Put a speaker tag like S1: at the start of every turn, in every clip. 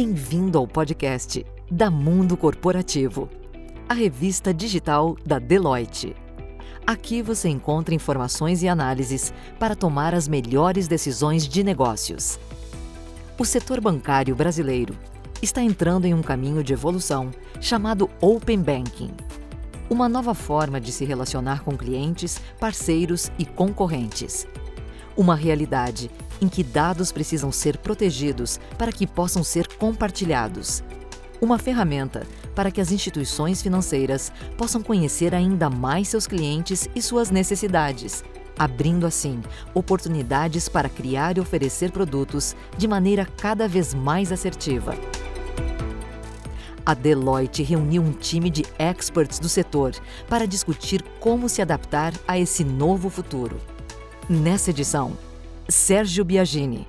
S1: Bem-vindo ao podcast da Mundo Corporativo, a revista digital da Deloitte. Aqui você encontra informações e análises para tomar as melhores decisões de negócios. O setor bancário brasileiro está entrando em um caminho de evolução chamado Open Banking. Uma nova forma de se relacionar com clientes, parceiros e concorrentes. Uma realidade em que dados precisam ser protegidos para que possam ser compartilhados. Uma ferramenta para que as instituições financeiras possam conhecer ainda mais seus clientes e suas necessidades, abrindo assim oportunidades para criar e oferecer produtos de maneira cada vez mais assertiva. A Deloitte reuniu um time de experts do setor para discutir como se adaptar a esse novo futuro. Nessa edição, Sérgio Biagini,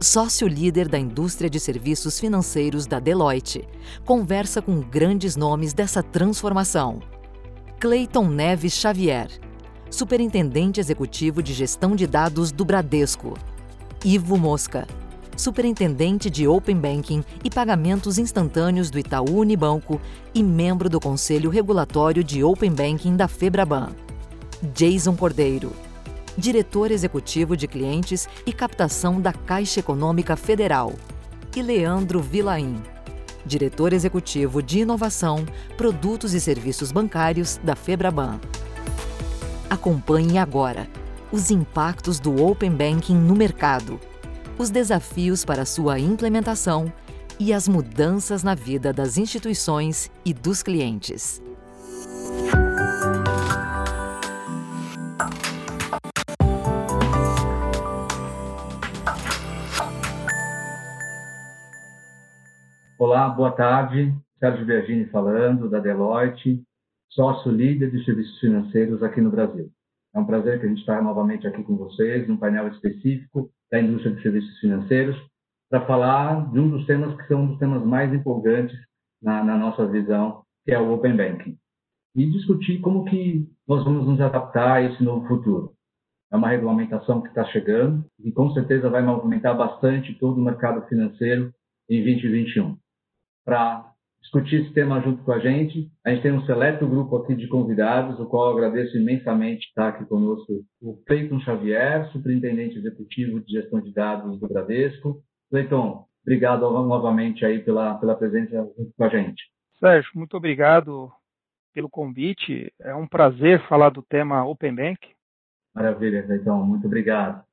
S1: sócio-líder da indústria de serviços financeiros da Deloitte, conversa com grandes nomes dessa transformação. Clayton Neves Xavier, superintendente executivo de gestão de dados do Bradesco. Ivo Mosca, superintendente de Open Banking e pagamentos instantâneos do Itaú Unibanco e membro do Conselho Regulatório de Open Banking da Febraban. Jason Cordeiro, diretor executivo de clientes e captação da Caixa Econômica Federal, e Leandro Vilaim, diretor executivo de inovação, produtos e serviços bancários da Febraban. Acompanhe agora os impactos do Open Banking no mercado, os desafios para sua implementação e as mudanças na vida das instituições e dos clientes.
S2: Olá, boa tarde. Sérgio Biagini falando, da Deloitte, sócio líder de serviços financeiros aqui no Brasil. É um prazer que a gente está novamente aqui com vocês, num painel específico da indústria de serviços financeiros, para falar de um dos temas que são um dos temas mais empolgantes na, na nossa visão, que é o Open Banking. E discutir como que nós vamos nos adaptar a esse novo futuro. É uma regulamentação que está chegando e com certeza vai movimentar bastante todo o mercado financeiro em 2021 para discutir esse tema junto com a gente. A gente tem um seleto grupo aqui de convidados, o qual eu agradeço imensamente estar aqui conosco o Cleiton Xavier, superintendente executivo de gestão de dados do Bradesco. Cleiton, obrigado novamente aí pela, pela presença junto com a gente.
S3: Sérgio, muito obrigado pelo convite. É um prazer falar do tema Open Bank.
S2: Maravilha, Cleiton, muito obrigado.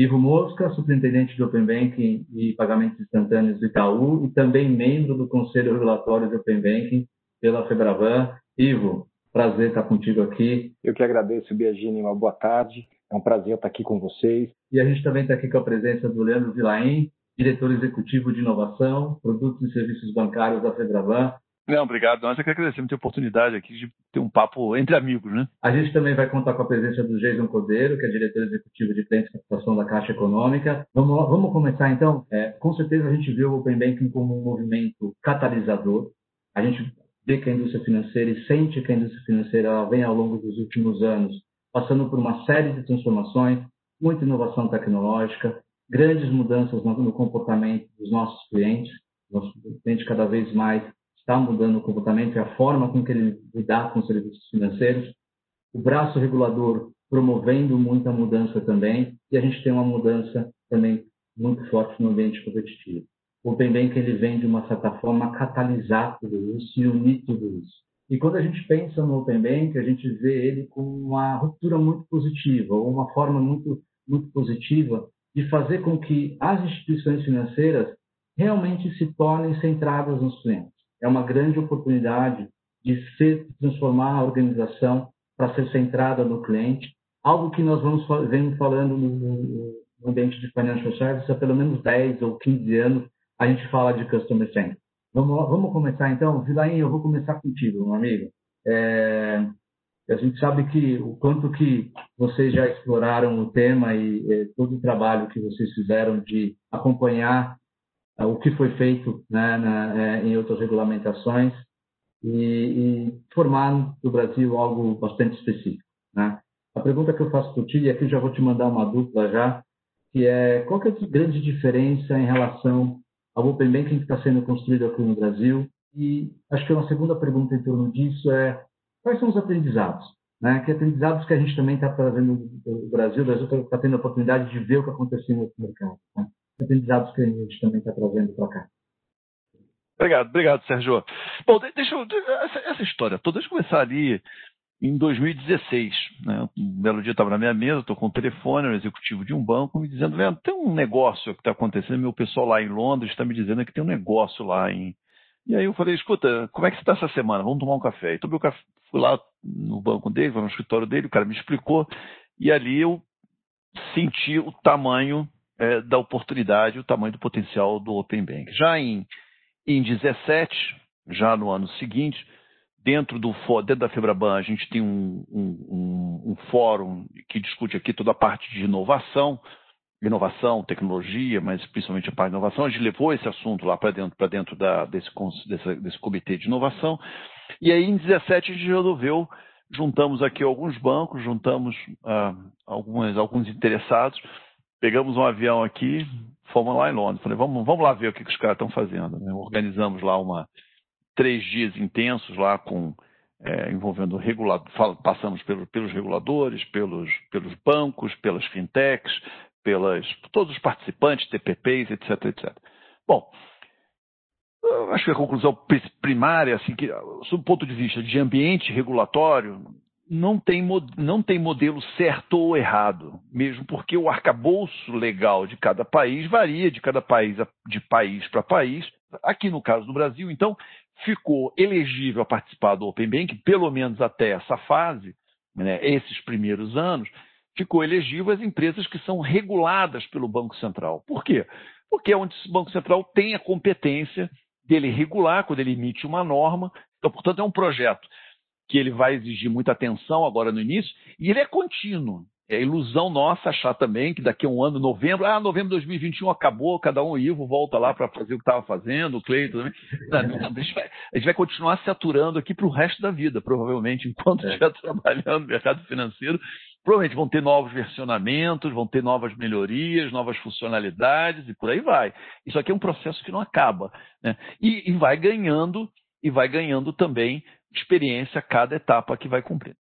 S2: Ivo Mosca, superintendente de Open Banking e pagamentos instantâneos do Itaú e também membro do Conselho Regulatório de Open Banking pela Febraban. Ivo, prazer estar contigo aqui.
S4: Eu que agradeço, Biagini, uma boa tarde. É um prazer estar aqui com vocês.
S2: E a gente também está aqui com a presença do Leandro Vilaim, diretor executivo de inovação, produtos e serviços bancários da Febraban.
S5: Não, obrigado. Nós é que agradecemos a oportunidade aqui de ter um papo entre amigos, né?
S2: A gente também vai contar com a presença do Jason Cordeiro, que é diretor executivo de clientes de captação da Caixa Econômica. Vamos, vamos começar então? É, com certeza a gente vê o Open Banking como um movimento catalisador. A gente vê que a indústria financeira e sente que a indústria financeira vem ao longo dos últimos anos passando por uma série de transformações, muita inovação tecnológica, grandes mudanças no, no comportamento dos nossos clientes. Nosso cliente cada vez mais está mudando o comportamento e a forma com que ele lidar com os serviços financeiros. O braço regulador promovendo muita mudança também e a gente tem uma mudança também muito forte no ambiente competitivo. O Open Bank ele vem de uma certa forma catalisar tudo isso e unir tudo isso. E quando a gente pensa no Open Bank, a gente vê ele com uma ruptura muito positiva, ou uma forma muito, muito positiva de fazer com que as instituições financeiras realmente se tornem centradas nos clientes é uma grande oportunidade de se transformar a organização para ser centrada no cliente, algo que nós vamos vendo falando no, no ambiente de financial services há pelo menos 10 ou 15 anos, a gente fala de customer centric. Vamos, vamos começar então? Vilaim, eu vou começar contigo, meu amigo. É, a gente sabe que o quanto que vocês já exploraram o tema e, e todo o trabalho que vocês fizeram de acompanhar o que foi feito né, na, é, em outras regulamentações e, e, formar no Brasil algo bastante específico. Né? A pergunta que eu faço para ti, e aqui já vou te mandar uma dupla já, que é qual que é a grande diferença em relação ao Open Banking que está sendo construído aqui no Brasil. E acho que uma segunda pergunta em torno disso é quais são os aprendizados? Né? Que aprendizados que a gente também está trazendo do Brasil, o Brasil está tá tendo a oportunidade de ver o que aconteceu no mercado. Né? Aprendizados que a gente também está trazendo para cá.
S5: Obrigado, obrigado, Sérgio. Bom, deixa eu, essa, essa história toda, deixa eu começar ali em 2016. Né? Um belo dia estava na minha mesa, estou com o telefone, um executivo de um banco, me dizendo: tem um negócio que está acontecendo, meu pessoal lá em Londres está me dizendo que tem um negócio lá em. E aí eu falei: escuta, como é que você está essa semana? Vamos tomar um café. E tomei o café, fui lá no banco dele, no escritório dele, o cara me explicou, e ali eu senti o tamanho é, da oportunidade, o tamanho do potencial do Open Bank. Já em, em 17, já no ano seguinte, Dentro, do, dentro da Febraban, a gente tem um, um, um, fórum que discute aqui toda a parte de inovação, inovação, tecnologia, mas principalmente a parte de inovação. A gente levou esse assunto lá para dentro, dentro da, desse, desse, desse comitê de inovação. E aí, em 17, a gente resolveu, juntamos aqui alguns bancos, juntamos ah, algumas, alguns interessados, pegamos um avião aqui, fomos lá em Londres. Falei, vamos, vamos lá ver o que, que os caras estão fazendo. Né? Organizamos lá uma três dias intensos lá com é, envolvendo regulador, passamos pelo, pelos reguladores, pelos, pelos bancos, pelas fintechs, pelas todos os participantes, TPPs, etc, etc. Bom, acho que a conclusão primária, assim, que, sob o ponto de vista de ambiente regulatório, não tem, não tem modelo certo ou errado, mesmo porque o arcabouço legal de cada país varia de cada país de país para país. Aqui no caso do Brasil, então, ficou elegível a participar do Open Bank, pelo menos até essa fase, né, esses primeiros anos, ficou elegível as empresas que são reguladas pelo Banco Central. Por quê? Porque é onde o Banco Central tem a competência dele regular, quando ele emite uma norma. Então, portanto, é um projeto que ele vai exigir muita atenção agora no início, e ele é contínuo. É ilusão nossa achar também que daqui a um ano, novembro, ah, novembro de 2021 acabou, cada um, o Ivo volta lá para fazer o que estava fazendo, o Cleiton também. Não, a, gente vai, a, gente vai, continuar se aturando aqui para o resto da vida, provavelmente, enquanto é. estiver trabalhando no mercado financeiro. Provavelmente vão ter novos versionamentos, vão ter novas melhorias, novas funcionalidades e por aí vai. Isso aqui é um processo que não acaba. Né? E, e vai ganhando, e vai ganhando também experiência a cada etapa que vai cumprir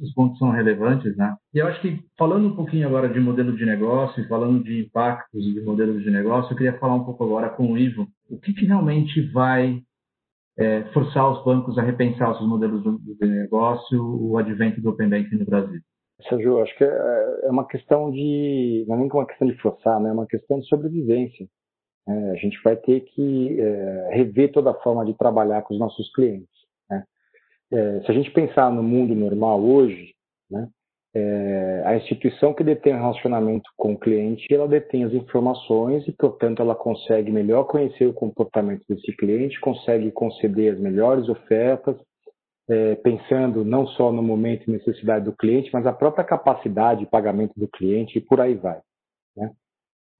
S2: os pontos são relevantes, né? E eu acho que falando um pouquinho agora de modelo de negócio, falando de impactos de modelo de negócio, eu queria falar um pouco agora com o Ivo, o que, que realmente vai é, forçar os bancos a repensar os seus modelos de negócio, o advento do Open Banking no Brasil?
S4: Sérgio, acho que é, é uma questão de, não é nem uma questão de forçar, né? é uma questão de sobrevivência. É, a gente vai ter que é, rever toda a forma de trabalhar com os nossos clientes. É, se a gente pensar no mundo normal hoje, né, é, a instituição que detém o relacionamento com o cliente, ela detém as informações e, portanto, ela consegue melhor conhecer o comportamento desse cliente, consegue conceder as melhores ofertas, é, pensando não só no momento e necessidade do cliente, mas a própria capacidade de pagamento do cliente e por aí vai. Né?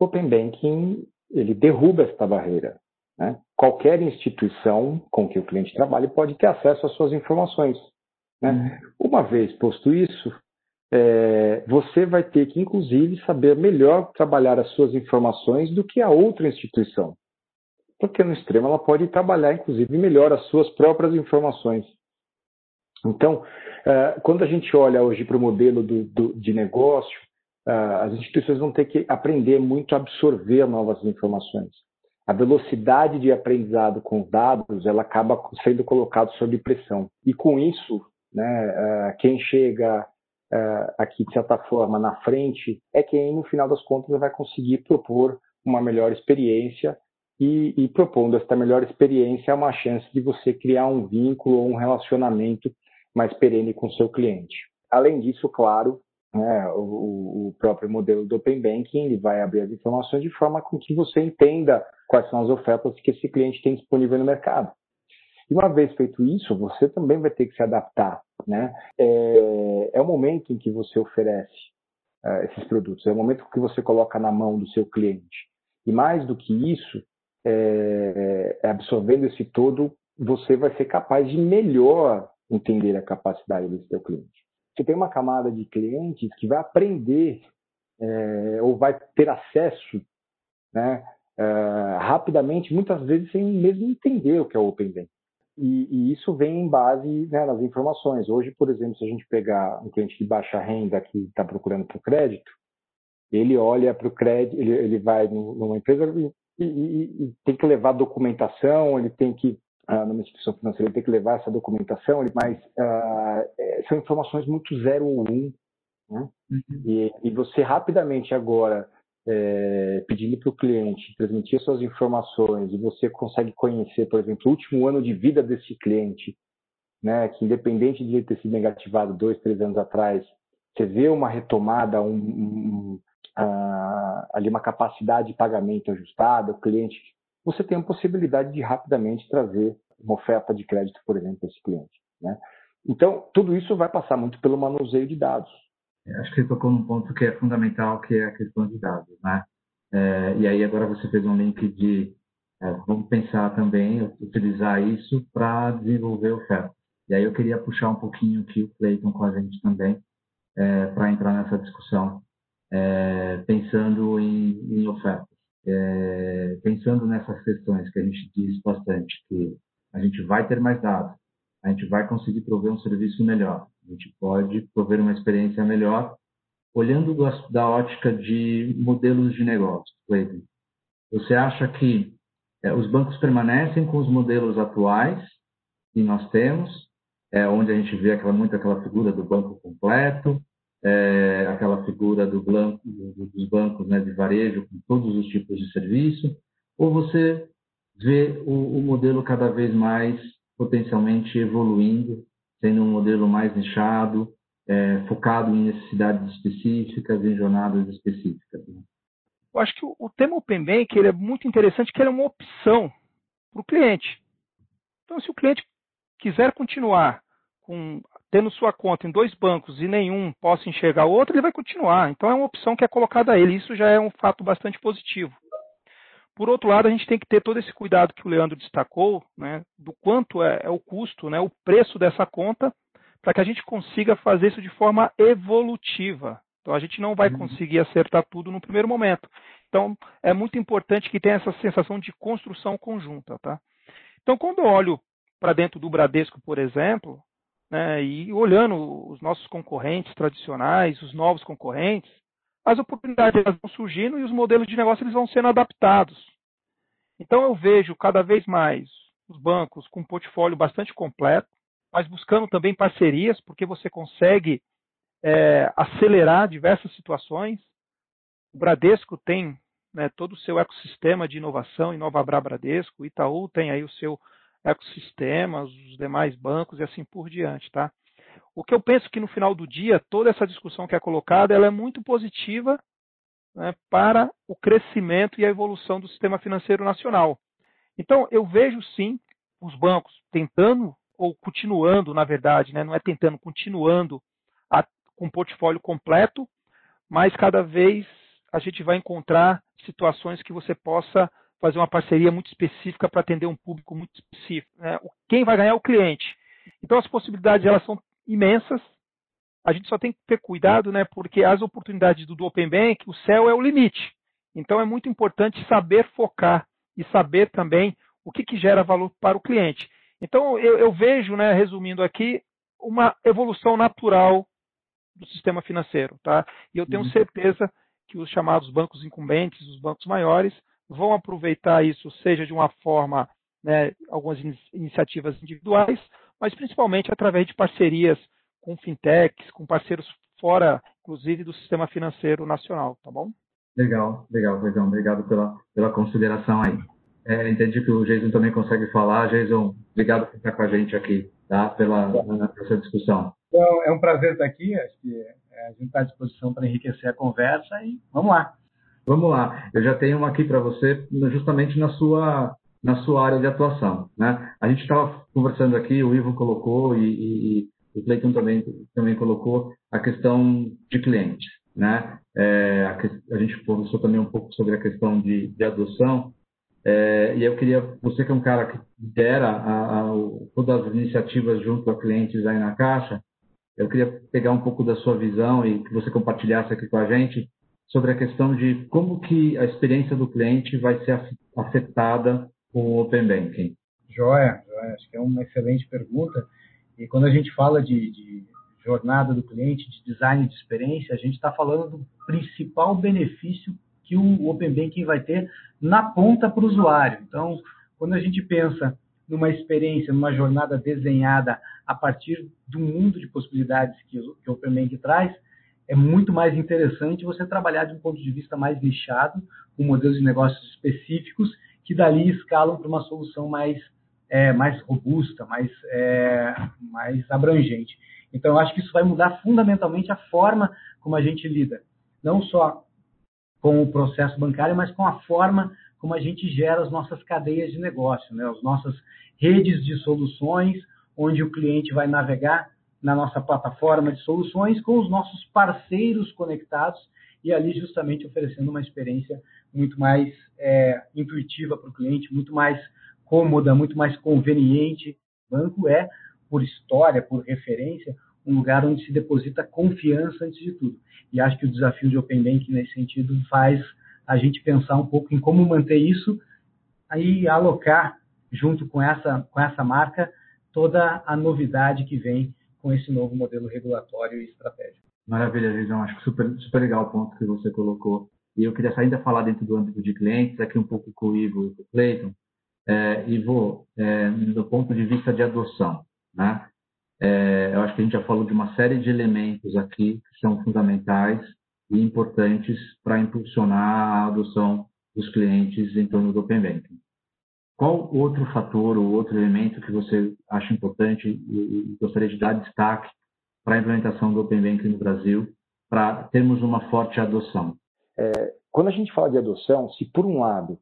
S4: Open Banking ele derruba esta barreira. Né? Qualquer instituição com que o cliente trabalhe pode ter acesso às suas informações. Né? Uhum. Uma vez posto isso, é, você vai ter que, inclusive, saber melhor trabalhar as suas informações do que a outra instituição. Porque no extremo ela pode trabalhar, inclusive, melhor as suas próprias informações. Então, é, quando a gente olha hoje para o modelo do, do, de negócio, é, as instituições vão ter que aprender muito a absorver novas informações a velocidade de aprendizado com os dados ela acaba sendo colocada sob pressão. E com isso, né, eh, quem chega eh, aqui, de certa forma, na frente, é quem, no final das contas, vai conseguir propor uma melhor experiência e, e propondo esta melhor experiência, é uma chance de você criar um vínculo ou um relacionamento mais perene com o seu cliente. Além disso, claro, né, o, o, próprio modelo do Open Banking ele vai abrir as informações de forma com que você entenda quais são as ofertas que esse cliente tem disponível no mercado. E uma vez feito isso, você também vai ter que se adaptar. Né? É, é o momento em que você oferece uh, esses produtos, é o momento que você coloca na mão do seu cliente. E mais do que isso, é, é absorvendo esse todo, você vai ser capaz de melhor entender a capacidade desse seu cliente você tem uma camada de clientes que vai aprender é, ou vai ter acesso né, uh, rapidamente, muitas vezes sem mesmo entender o que é o Open Bank. E, e isso vem em base né, nas informações. Hoje, por exemplo, se a gente pegar um cliente de baixa renda que está procurando por crédito, ele olha para o crédito, ele, ele vai numa empresa e, e, e, tem que levar documentação, ele tem que, uh, numa instituição financeira, ele tem que levar essa documentação, ele, mas uh, são informações muito zero ou um. Né? Uhum. E, e, você rapidamente agora, é, pedindo para o cliente transmitir suas informações, e você consegue conhecer, por exemplo, o último ano de vida desse cliente, né, que independente de ele ter sido negativado dois, três anos atrás, você vê uma retomada, um, um, uh, ali uma capacidade de pagamento ajustada, o cliente, você tem a possibilidade de rapidamente trazer uma oferta de crédito, por exemplo, para esse cliente. Né? Então, tudo isso vai passar muito pelo manuseio de dados.
S2: É, acho que você tocou num ponto que é fundamental, que é a questão de dados. Né? É, e aí agora você fez um link de é, vamos pensar também, utilizar isso para desenvolver oferta. E aí eu queria puxar um pouquinho aqui o Clayton com a gente também, é, para entrar nessa discussão é, pensando em, em ofertas. É, pensando nessas questões que a gente diz bastante, que a gente vai ter mais dados, a gente vai conseguir prover um serviço melhor, a gente pode prover uma experiência melhor, olhando do, da ótica de modelos de negócio. Você acha que é, os bancos permanecem com os modelos atuais que nós temos, é, onde a gente vê aquela, muito aquela figura do banco completo, é, aquela figura do dos bancos né, de varejo com todos os tipos de serviço, ou você vê o, o modelo cada vez mais potencialmente evoluindo, sendo um modelo mais nichado, é, focado em necessidades específicas, em jornadas específicas. Né?
S3: Eu acho que o, o tema Open Bank ele é muito interessante, que ele é uma opção para o cliente. Então, se o cliente quiser continuar com tendo sua conta em dois bancos e nenhum possa enxergar o outro, ele vai continuar. Então é uma opção que é colocada a ele. Isso já é um fato bastante positivo. Por outro lado, a gente tem que ter todo esse cuidado que o Leandro destacou, né, do quanto é, é o custo, né, o preço dessa conta, para que a gente consiga fazer isso de forma evolutiva. Então a gente não vai uhum. conseguir acertar tudo no primeiro momento. Então é muito importante que tenha essa sensação de construção conjunta, tá? Então quando eu olho para dentro do Bradesco, por exemplo, né, e olhando os nossos concorrentes tradicionais, os novos concorrentes, as oportunidades vão surgindo e os modelos de negócio eles vão sendo adaptados. Então eu vejo cada vez mais os bancos com um portfólio bastante completo, mas buscando também parcerias, porque você consegue é, acelerar diversas situações. O Bradesco tem né, todo o seu ecossistema de inovação, Inovabra Bradesco, o Itaú tem aí o seu ecossistemas, os demais bancos e assim por diante, tá? O que eu penso que no final do dia, toda essa discussão que é colocada, ela é muito positiva né, para o crescimento e a evolução do sistema financeiro nacional. Então, eu vejo sim os bancos tentando, ou continuando, na verdade, né, não é tentando, continuando a, com um portfólio completo, mas cada vez a gente vai encontrar situações que você possa fazer uma parceria muito específica para atender um público muito específico. Né? Quem vai ganhar é o cliente. Então as possibilidades elas são imensas. A gente só tem que ter cuidado, né? Porque as oportunidades do, do Open Bank, o céu é o limite. Então é muito importante saber focar e saber também o que, que gera valor para o cliente. Então eu, eu vejo, né, resumindo aqui, uma evolução natural do sistema financeiro, tá? E eu tenho uhum. certeza que os chamados bancos incumbentes, os bancos maiores, vão aproveitar isso, seja de uma forma, né, algumas in iniciativas individuais, mas principalmente através de parcerias com fintechs, com parceiros fora, inclusive, do sistema financeiro nacional, tá bom?
S2: Legal, legal, Jason. Obrigado pela, pela consideração aí. É, entendi que o Jason também consegue falar. Jason, obrigado por estar com a gente aqui, tá? Pela essa discussão.
S6: Então, é um prazer estar aqui. Acho que é, a gente está à disposição para enriquecer a conversa e vamos lá.
S2: Vamos lá, eu já tenho uma aqui para você, justamente na sua na sua área de atuação, né? A gente estava conversando aqui, o Ivo colocou e, e, e o Cleiton também também colocou a questão de cliente, né? É, a, a, gente conversou também um pouco sobre a questão de, de adoção é, e eu queria, você que é um cara que lidera a, a, todas as iniciativas junto a clientes aí na Caixa, eu queria pegar um pouco da sua visão e que você compartilhasse aqui com a gente sobre a questão de como que a experiência do cliente vai ser afetada com o Open Banking.
S6: Joia, joia, acho que é uma excelente pergunta. E quando a gente fala de, de jornada do cliente, de design de experiência, a gente está falando do principal benefício que o Open Banking vai ter na ponta para o usuário. Então, quando a gente pensa numa experiência, numa jornada desenhada a partir do mundo de possibilidades que, o Open Banking traz, é muito mais interessante você trabalhar de um ponto de vista mais nichado, com modelos de negócios específicos, que dali escalam para uma solução mais, é, mais robusta, mais, é, mais abrangente. Então, eu acho que isso vai mudar fundamentalmente a forma como a gente lida, não só com o processo bancário, mas com a forma como a gente gera as nossas cadeias de negócio, né? as nossas redes de soluções, onde o cliente vai navegar na nossa plataforma de soluções com os nossos parceiros conectados e ali justamente oferecendo uma experiência muito mais é, intuitiva para o cliente, muito mais cômoda, muito mais conveniente. O banco é, por história, por referência, um lugar onde se deposita confiança antes de tudo. E acho que o desafio de Open Bank nesse sentido faz a gente pensar um pouco em como manter isso aí alocar junto com essa com essa marca toda a novidade que vem com esse novo modelo regulatório e estratégico.
S2: Maravilha, Visão. Acho super, super legal o ponto que você colocou. E eu queria ainda falar dentro do âmbito de clientes, aqui um pouco com o Ivo e com o Cleiton. É, Ivo, é, do ponto de vista de adoção, né? É, eu acho que a gente já falou de uma série de elementos aqui que são fundamentais e importantes para impulsionar a adoção dos clientes em torno do Open Banking. Qual outro fator ou outro elemento que você acha importante e gostaria de dar destaque para a implementação do Open Banking no Brasil, para termos uma forte adoção?
S4: É, quando a gente fala de adoção, se por um lado,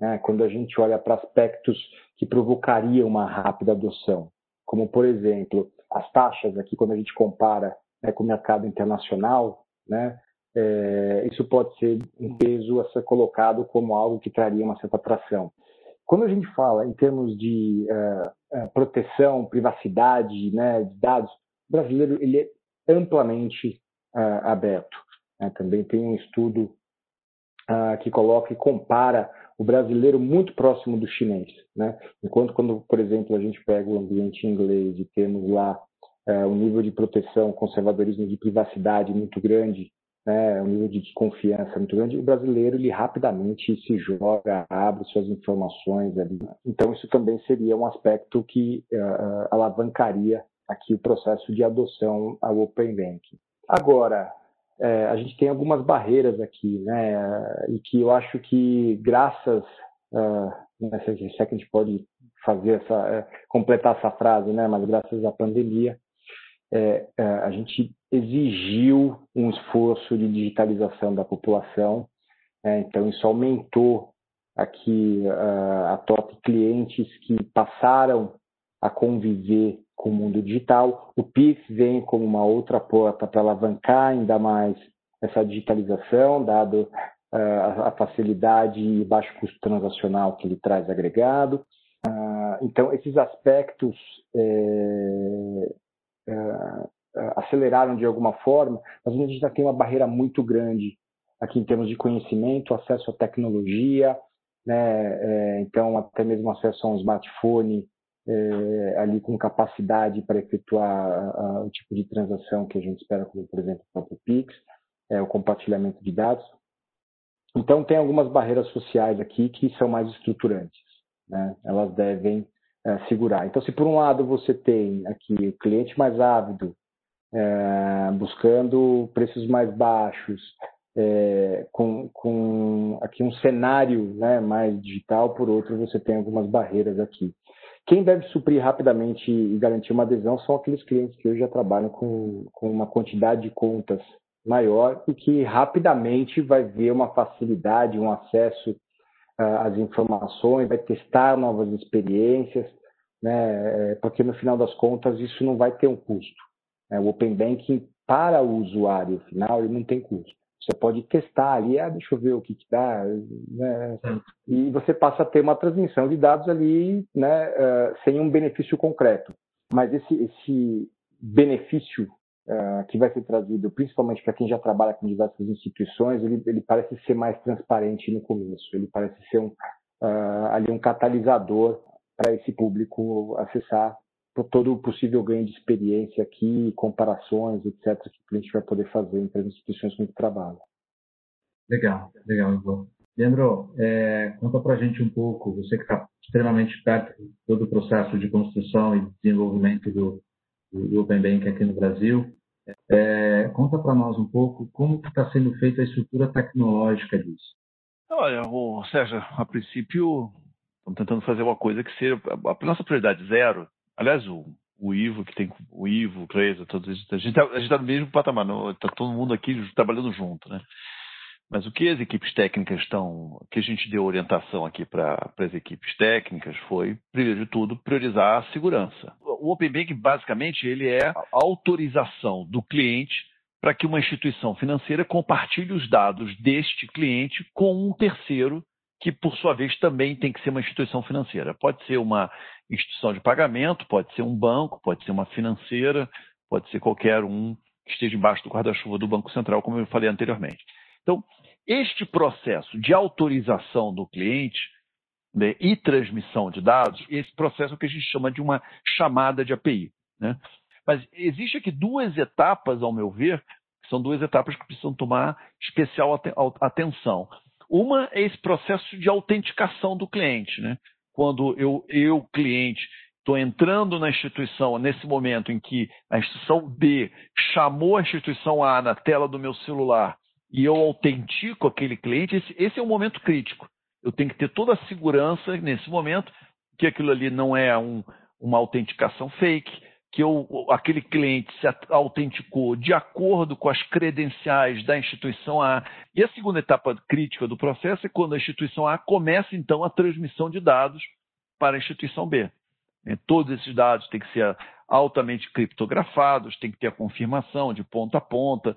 S4: né, quando a gente olha para aspectos que provocariam uma rápida adoção, como por exemplo as taxas aqui quando a gente compara né, com o mercado internacional, né, é, isso pode ser um peso a ser colocado como algo que traria uma certa atração. Quando a gente fala em termos de uh, uh, proteção, privacidade, né, de dados, o brasileiro ele é amplamente uh, aberto. Né? Também tem um estudo que coloca e compara o brasileiro muito próximo do chinês. Né? Enquanto quando, por exemplo, a gente pega o ambiente inglês e temos lá um nível de proteção, conservadorismo de privacidade muito grande, né, um nível de desconfiança muito grande, o brasileiro ele rapidamente se joga, abre suas informações ali. Então isso também seria um aspecto que uh, alavancaria aqui o processo de adoção ao Open Banking. Agora, é, a gente tem algumas barreiras aqui, né, e que eu acho que graças, uh, né, se é que a gente pode fazer essa, completar essa frase, né, mas graças à pandemia, é, a gente exigiu um esforço de digitalização da população, é, então isso aumentou aqui a, a top clientes que passaram a conviver com o mundo digital. O Pix vem como uma outra porta para alavancar ainda mais essa digitalização, dado uh, a facilidade e baixo custo transacional que ele traz agregado. Uh, então, esses aspectos é, uh, aceleraram de alguma forma, mas a gente já tem uma barreira muito grande aqui em termos de conhecimento, acesso à tecnologia, né? É, então até mesmo acesso a um smartphone é, ali com capacidade para efetuar a, a, o tipo de transação que a gente espera, como por exemplo o próprio Pix, é, o compartilhamento de dados. Então tem algumas barreiras sociais aqui que são mais estruturantes, né? Elas devem segurar. Então, se por um lado você tem aqui o cliente mais ávido, é, buscando preços mais baixos, é, com, com, aqui um cenário né, mais digital, por outro você tem algumas barreiras aqui. Quem deve suprir rapidamente e garantir uma adesão são aqueles clientes que hoje já trabalham com, com uma quantidade de contas maior e que rapidamente vai ver uma facilidade, um acesso as informações, vai testar novas experiências, né? É, porque no final das contas isso não vai ter um custo. Né? O Open Banking para o usuário final ele não tem custo. Você pode testar ali, ah, deixa eu ver o que, que dá, né? e você passa a ter uma transmissão de dados ali, né, uh, sem um benefício concreto. Mas esse, esse benefício uh, que vai ser trazido, principalmente para quem já trabalha com diversas instituições, ele, ele, parece ser mais transparente no começo. Ele parece ser um, uh, ali um catalisador para esse público acessar todo o possível ganho de experiência aqui, comparações, etc., que o cliente vai poder fazer entre as instituições com que trabalha.
S2: Legal, legal, Ivan. Leandro, é, conta para a gente um pouco, você que está extremamente perto de todo o processo de construção e desenvolvimento do, do Open Bank aqui no Brasil, é, conta para nós um pouco como está sendo feita a estrutura tecnológica disso.
S5: Olha, o Sérgio, a princípio, estamos tentando fazer uma coisa que seja a nossa prioridade zero. Aliás, o, o Ivo, que tem o Ivo, o todos a gente está tá no mesmo patamar, está todo mundo aqui trabalhando junto, né? Mas o que as equipes técnicas estão, que a gente deu orientação aqui para as equipes técnicas foi, primeiro de tudo, priorizar a segurança. O Open Banking, basicamente, ele é a autorização do cliente para que uma instituição financeira compartilhe os dados deste cliente com um terceiro que, por sua vez, também tem que ser uma instituição financeira. Pode ser uma instituição de pagamento, pode ser um banco, pode ser uma financeira, pode ser qualquer um que esteja embaixo do guarda-chuva do Banco Central, como eu falei anteriormente. Então, este processo de autorização do cliente né, e transmissão de dados, esse processo é o que a gente chama de uma chamada de API. Né? Mas existe aqui duas etapas, ao meu ver, que são duas etapas que precisam tomar especial atenção. Uma é esse processo de autenticação do cliente. Né? Quando eu, eu cliente, estou entrando na instituição, nesse momento em que a instituição B chamou a instituição A na tela do meu celular e eu autentico aquele cliente, esse, esse é um momento crítico. Eu tenho que ter toda a segurança nesse momento que aquilo ali não é um, uma autenticação fake, que eu, aquele cliente se autenticou de acordo com as credenciais da instituição A. E a segunda etapa crítica do processo é quando a instituição A começa, então, a transmissão de dados para a instituição B. Todos esses dados têm que ser altamente criptografados, tem que ter a confirmação de ponta a ponta.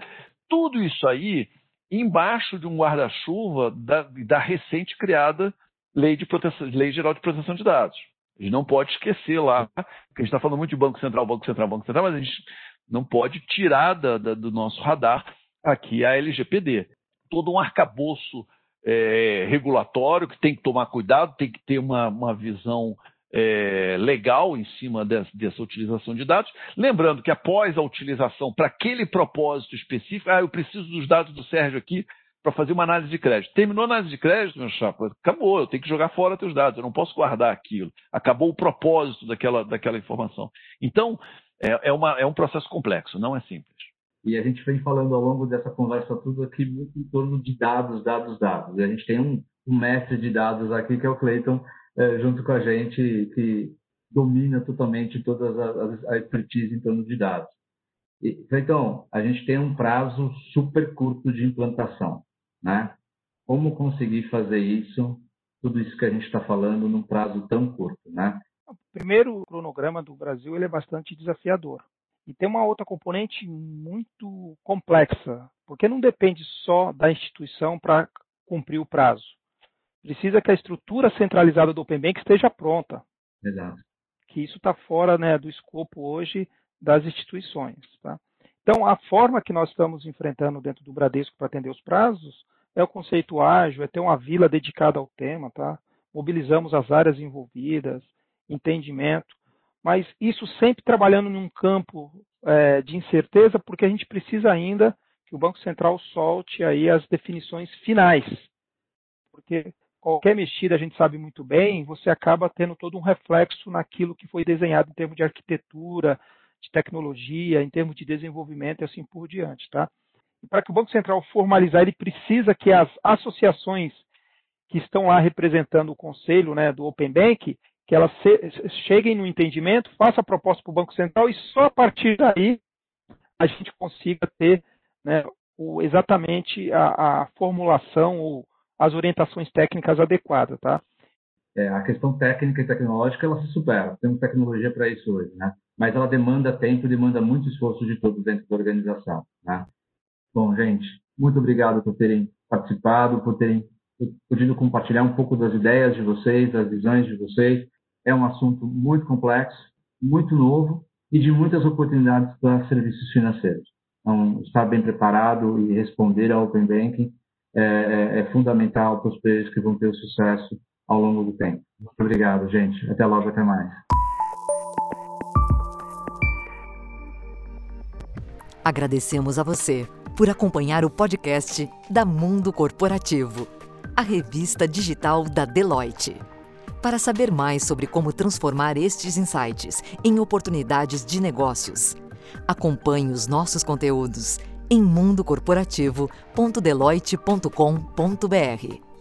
S5: Tudo isso aí embaixo de um guarda-chuva da, da, recente criada lei, de proteção, lei Geral de Proteção de Dados. A gente não pode esquecer lá, que a gente está falando muito de Banco Central, Banco Central, Banco Central, mas a gente não pode tirar da, da, do nosso radar aqui a LGPD. Todo um arcabouço é, regulatório que tem que tomar cuidado, tem que ter uma, uma visão é, legal em cima dessa, dessa, utilização de dados. Lembrando que após a utilização para aquele propósito específico, ah, eu preciso dos dados do Sérgio aqui para fazer uma análise de crédito. Terminou a análise de crédito, meu chapa, acabou, eu tenho que jogar fora teus dados, eu não posso guardar aquilo. Acabou o propósito daquela, daquela informação. Então, é, é, uma, é um processo complexo, não é simples.
S2: E a gente vem falando ao longo dessa conversa tudo aqui muito em torno de dados, dados, dados. E a gente tem um, um mestre de dados aqui, que é o Cleiton, é, junto com a gente, que domina totalmente toda a, a expertise em torno de dados. Então, a gente tem um prazo super curto de implantação, né? Como conseguir fazer isso, tudo isso que a gente está falando, num prazo tão curto, né?
S3: Primeiro, o cronograma do Brasil ele é bastante desafiador. E tem uma outra componente muito complexa, porque não depende só da instituição para cumprir o prazo precisa que a estrutura centralizada do Open Bank esteja pronta.
S2: Exato.
S3: Que isso está fora né, do escopo hoje das instituições. Tá? Então, a forma que nós estamos enfrentando dentro do Bradesco para atender os prazos é o conceito ágil, é ter uma vila dedicada ao tema, tá? mobilizamos as áreas envolvidas, entendimento, mas isso sempre trabalhando num campo é, de incerteza, porque a gente precisa ainda que o Banco Central solte aí as definições finais, porque qualquer mexida, a gente sabe muito bem, você acaba tendo todo um reflexo naquilo que foi desenhado em termos de arquitetura, de tecnologia, em termos de desenvolvimento e assim por diante, tá? Para que o Banco Central formalizar, ele precisa que as associações que estão lá representando o conselho né, do Open Bank, que elas cheguem no entendimento, façam a proposta para o Banco Central e só a partir daí a gente consiga ter né, o, exatamente a, a formulação ou as orientações técnicas adequadas, tá?
S2: É, a questão técnica e tecnológica ela se supera. Temos tecnologia para isso hoje, né? Mas ela demanda tempo, demanda muito esforço de todos dentro da organização, né? Bom, gente, muito obrigado por terem participado, por terem podido compartilhar um pouco das ideias de vocês, das visões de vocês. É um assunto muito complexo, muito novo, e de muitas oportunidades para serviços financeiros. Então, estar bem preparado e responder ao Open Banking é, é, é fundamental para os players que vão ter o sucesso ao longo do tempo. Muito obrigado, gente. Até logo, até mais.
S1: Agradecemos a você por acompanhar o podcast da Mundo Corporativo, a revista digital da Deloitte. Para saber mais sobre como transformar estes insights em oportunidades de negócios, acompanhe os nossos conteúdos em mundocorporativo.deloitte.com.br.